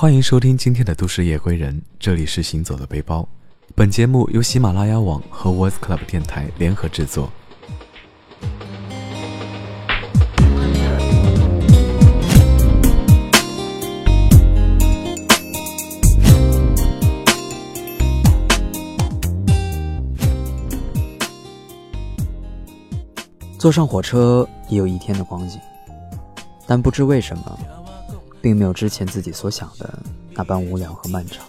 欢迎收听今天的都市夜归人，这里是行走的背包。本节目由喜马拉雅网和 Voice Club 电台联合制作。坐上火车也有一天的光景，但不知为什么，并没有之前自己所想的那般无聊和漫长。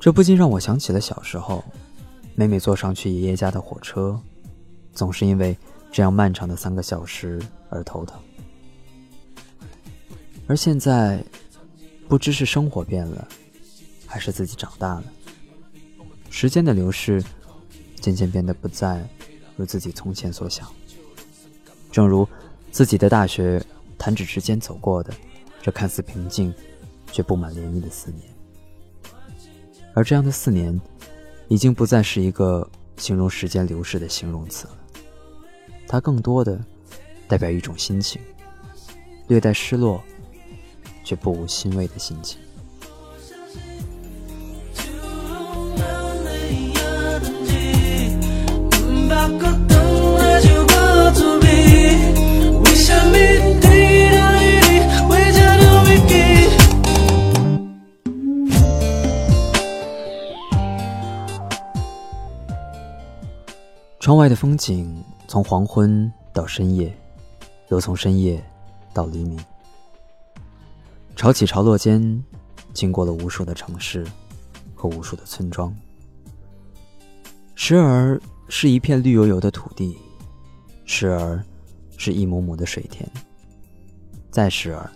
这不禁让我想起了小时候。每每坐上去爷爷家的火车，总是因为这样漫长的三个小时而头疼。而现在，不知是生活变了，还是自己长大了，时间的流逝渐渐变得不再如自己从前所想。正如自己的大学弹指之间走过的这看似平静却布满涟漪的四年，而这样的四年。已经不再是一个形容时间流逝的形容词了，它更多的代表一种心情，略带失落，却不无欣慰的心情。窗外的风景，从黄昏到深夜，又从深夜到黎明。潮起潮落间，经过了无数的城市和无数的村庄。时而是一片绿油油的土地，时而是一亩亩的水田，再时而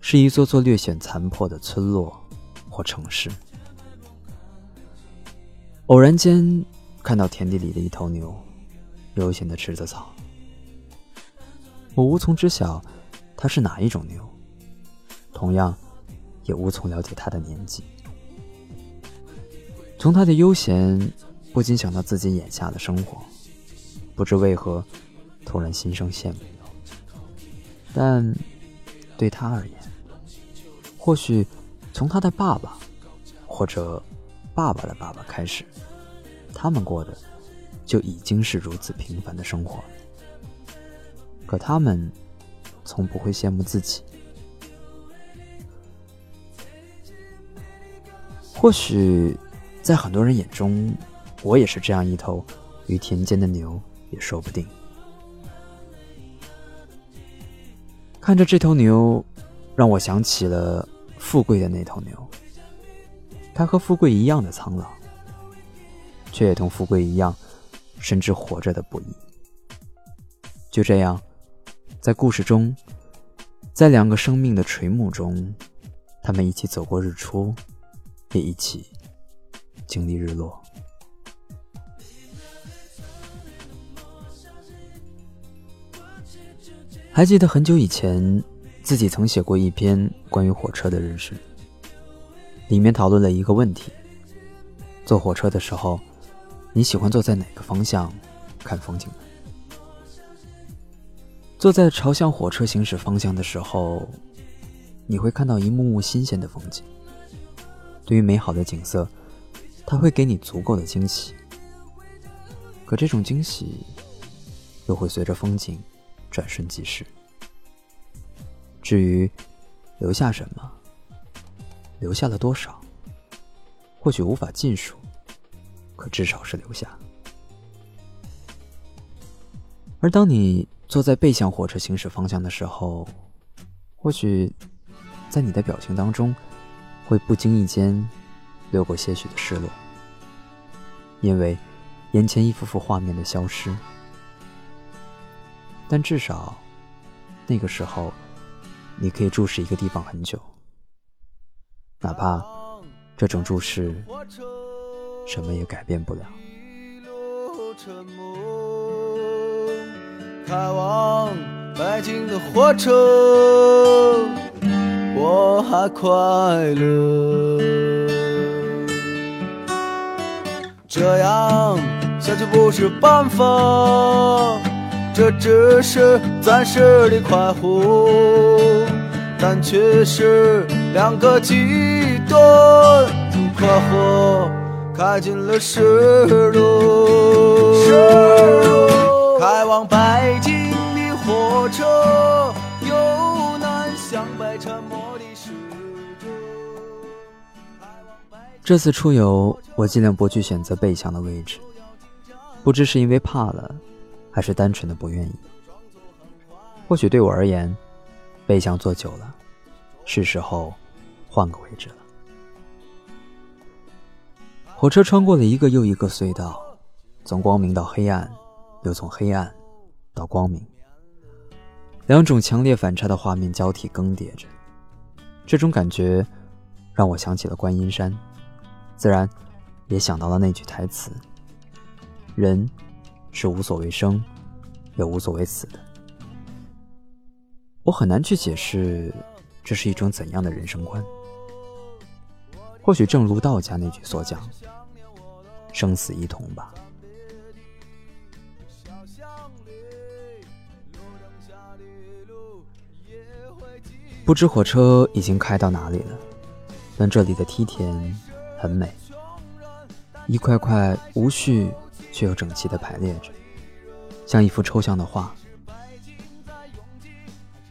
是一座座略显残破的村落或城市。偶然间。看到田地里的一头牛，悠闲地吃着草。我无从知晓它是哪一种牛，同样也无从了解他的年纪。从他的悠闲，不禁想到自己眼下的生活，不知为何，突然心生羡慕。但对他而言，或许从他的爸爸，或者爸爸的爸爸开始。他们过的就已经是如此平凡的生活，可他们从不会羡慕自己。或许在很多人眼中，我也是这样一头于田间的牛，也说不定。看着这头牛，让我想起了富贵的那头牛，它和富贵一样的苍老。却也同富贵一样，深知活着的不易。就这样，在故事中，在两个生命的垂暮中，他们一起走过日出，也一起经历日落。还记得很久以前，自己曾写过一篇关于火车的日志，里面讨论了一个问题：坐火车的时候。你喜欢坐在哪个方向看风景？坐在朝向火车行驶方向的时候，你会看到一幕幕新鲜的风景。对于美好的景色，它会给你足够的惊喜。可这种惊喜，又会随着风景转瞬即逝。至于留下什么，留下了多少，或许无法尽数。可至少是留下。而当你坐在背向火车行驶方向的时候，或许在你的表情当中，会不经意间流过些许的失落，因为眼前一幅幅画面的消失。但至少那个时候，你可以注视一个地方很久，哪怕这种注视。什么也改变不了。开往北京的火车，还快乐。这样下去不是办法，这只是暂时的快活，但却是两个极端，快活开进了失落，开往北京的火车。这次出游，我尽量不去选择背墙的位置，不知是因为怕了，还是单纯的不愿意。或许对我而言，背墙坐久了，是时候换个位置了。火车穿过了一个又一个隧道，从光明到黑暗，又从黑暗到光明，两种强烈反差的画面交替更迭着。这种感觉让我想起了观音山。自然，也想到了那句台词：“人是无所谓生，也无所谓死的。”我很难去解释这是一种怎样的人生观。或许正如道家那句所讲：“生死一同吧。”不知火车已经开到哪里了，但这里的梯田。很美，一块块无序却又整齐地排列着，像一幅抽象的画。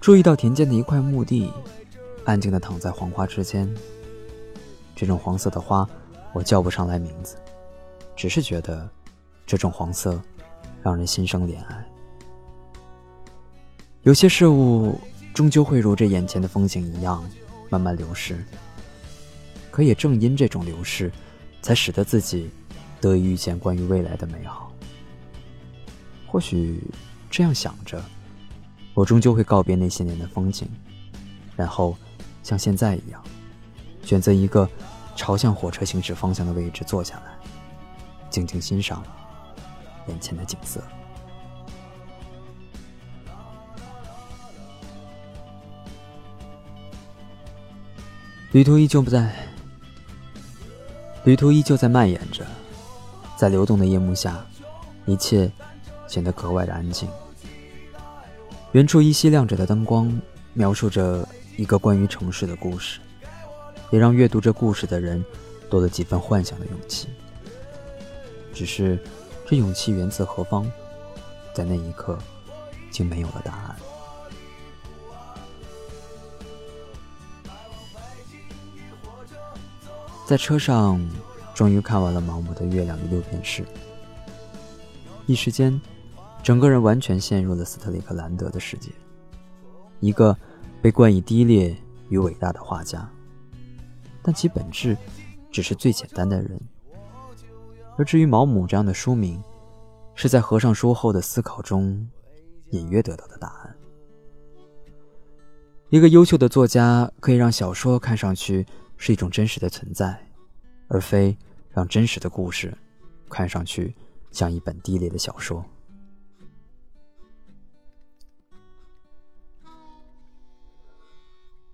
注意到田间的一块墓地，安静地躺在黄花之间。这种黄色的花，我叫不上来名字，只是觉得这种黄色让人心生怜爱。有些事物终究会如这眼前的风景一样，慢慢流逝。可也正因这种流逝，才使得自己得以遇见关于未来的美好。或许这样想着，我终究会告别那些年的风景，然后像现在一样，选择一个朝向火车行驶方向的位置坐下来，静静欣赏眼前的景色。旅途依旧不在。旅途依旧在蔓延着，在流动的夜幕下，一切显得格外的安静。远处依稀亮着的灯光，描述着一个关于城市的故事，也让阅读这故事的人多了几分幻想的勇气。只是，这勇气源自何方，在那一刻，竟没有了答案。在车上，终于看完了毛姆的《月亮与六便士》，一时间，整个人完全陷入了斯特里克兰德的世界，一个被冠以低劣与伟大的画家，但其本质只是最简单的人。而至于毛姆这样的书名，是在合上书后的思考中隐约得到的答案。一个优秀的作家可以让小说看上去。是一种真实的存在，而非让真实的故事看上去像一本低劣的小说。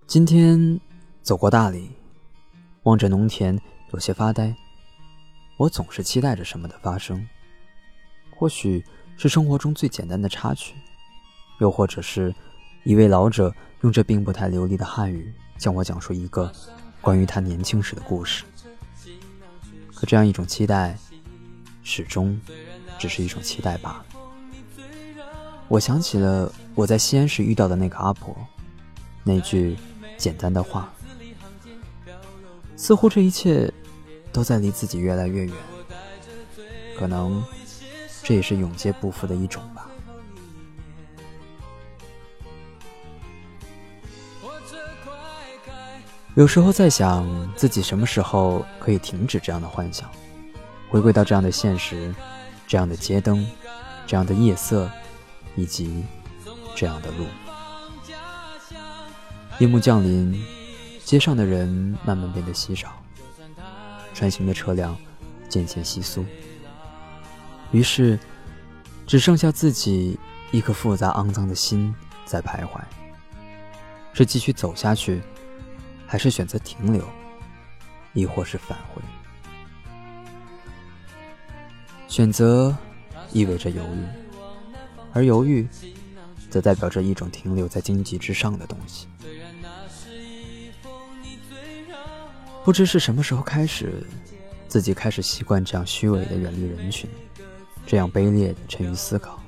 今天走过大理，望着农田，有些发呆。我总是期待着什么的发生，或许是生活中最简单的插曲，又或者是一位老者用这并不太流利的汉语向我讲述一个。关于他年轻时的故事，可这样一种期待，始终只是一种期待罢了。我想起了我在西安时遇到的那个阿婆，那句简单的话，似乎这一切都在离自己越来越远。可能这也是永劫不复的一种。有时候在想，自己什么时候可以停止这样的幻想，回归到这样的现实，这样的街灯，这样的夜色，以及这样的路。夜幕降临，街上的人慢慢变得稀少，穿行的车辆渐渐稀疏，于是只剩下自己一颗复杂肮脏的心在徘徊，是继续走下去。还是选择停留，亦或是返回？选择意味着犹豫，而犹豫则代表着一种停留在荆棘之上的东西。不知是什么时候开始，自己开始习惯这样虚伪的远离人群，这样卑劣的沉于思考。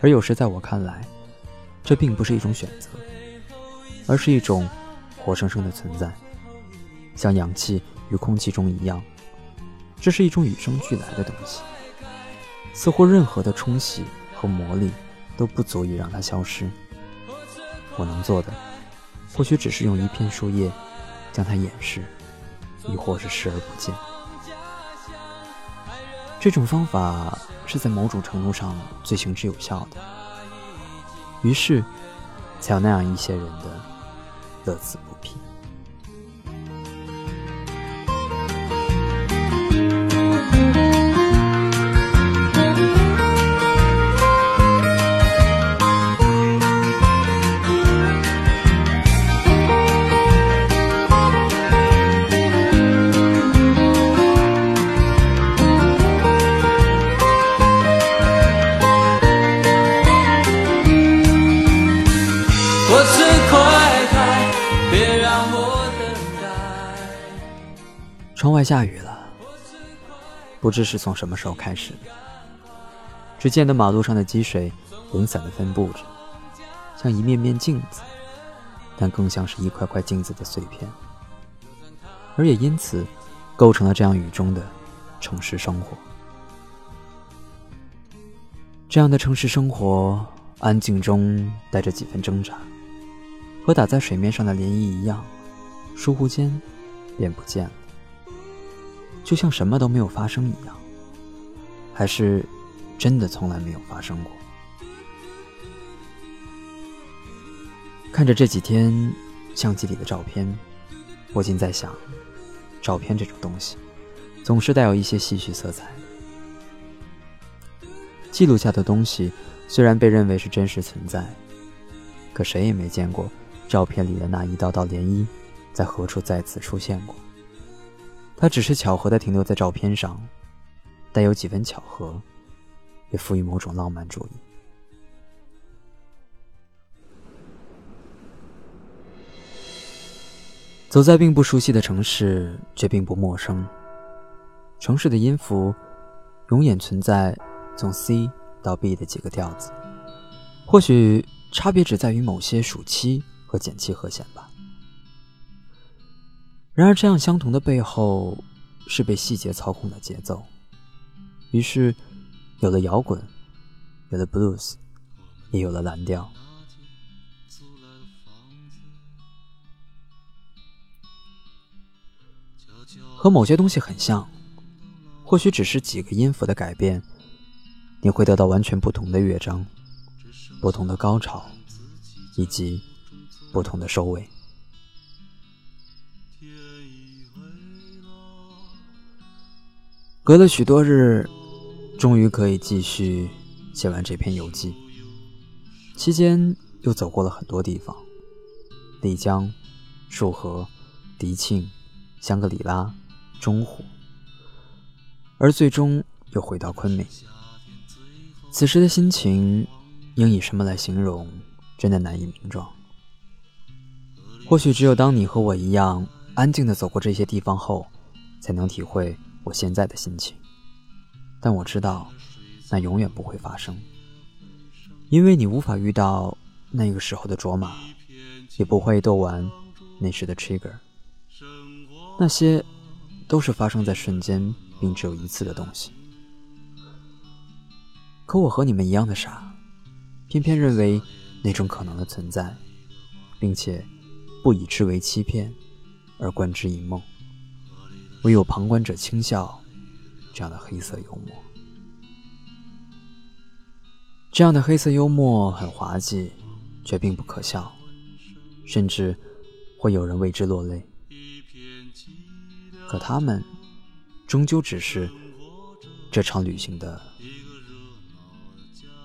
而有时在我看来，这并不是一种选择，而是一种活生生的存在，像氧气与空气中一样。这是一种与生俱来的东西，似乎任何的冲洗和磨砺都不足以让它消失。我能做的，或许只是用一片树叶将它掩饰，亦或是视而不见。这种方法是在某种程度上最行之有效的，于是才有那样一些人的乐此不疲。窗外下雨了，不知是从什么时候开始的。只见得马路上的积水零散的分布着，像一面面镜子，但更像是一块块镜子的碎片，而也因此构成了这样雨中的城市生活。这样的城市生活，安静中带着几分挣扎，和打在水面上的涟漪一样，疏忽间便不见了。就像什么都没有发生一样，还是真的从来没有发生过？看着这几天相机里的照片，我竟在想，照片这种东西，总是带有一些戏谑色彩。记录下的东西虽然被认为是真实存在，可谁也没见过照片里的那一道道涟漪在何处再次出现过。它只是巧合的停留在照片上，带有几分巧合，也赋予某种浪漫主义。走在并不熟悉的城市，却并不陌生。城市的音符，永远存在从 C 到 B 的几个调子，或许差别只在于某些属七和减七和弦吧。然而，这样相同的背后，是被细节操控的节奏。于是，有了摇滚，有了 blues，也有了蓝调。和某些东西很像，或许只是几个音符的改变，你会得到完全不同的乐章，不同的高潮，以及不同的收尾。隔了许多日，终于可以继续写完这篇游记。期间又走过了很多地方：丽江、束河、迪庆、香格里拉、中湖，而最终又回到昆明。此时的心情，应以什么来形容，真的难以名状。或许只有当你和我一样安静的走过这些地方后，才能体会。我现在的心情，但我知道，那永远不会发生，因为你无法遇到那个时候的卓玛，也不会斗完那时的 trigger，那些都是发生在瞬间并只有一次的东西。可我和你们一样的傻，偏偏认为那种可能的存在，并且不以之为欺骗，而观之一梦。唯有旁观者轻笑，这样的黑色幽默，这样的黑色幽默很滑稽，却并不可笑，甚至会有人为之落泪。可他们终究只是这场旅行的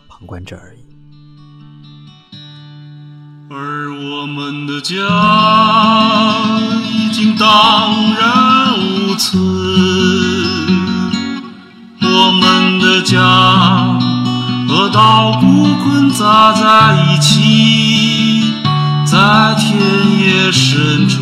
旁观者而已。而我们的家。在一起，在田野深处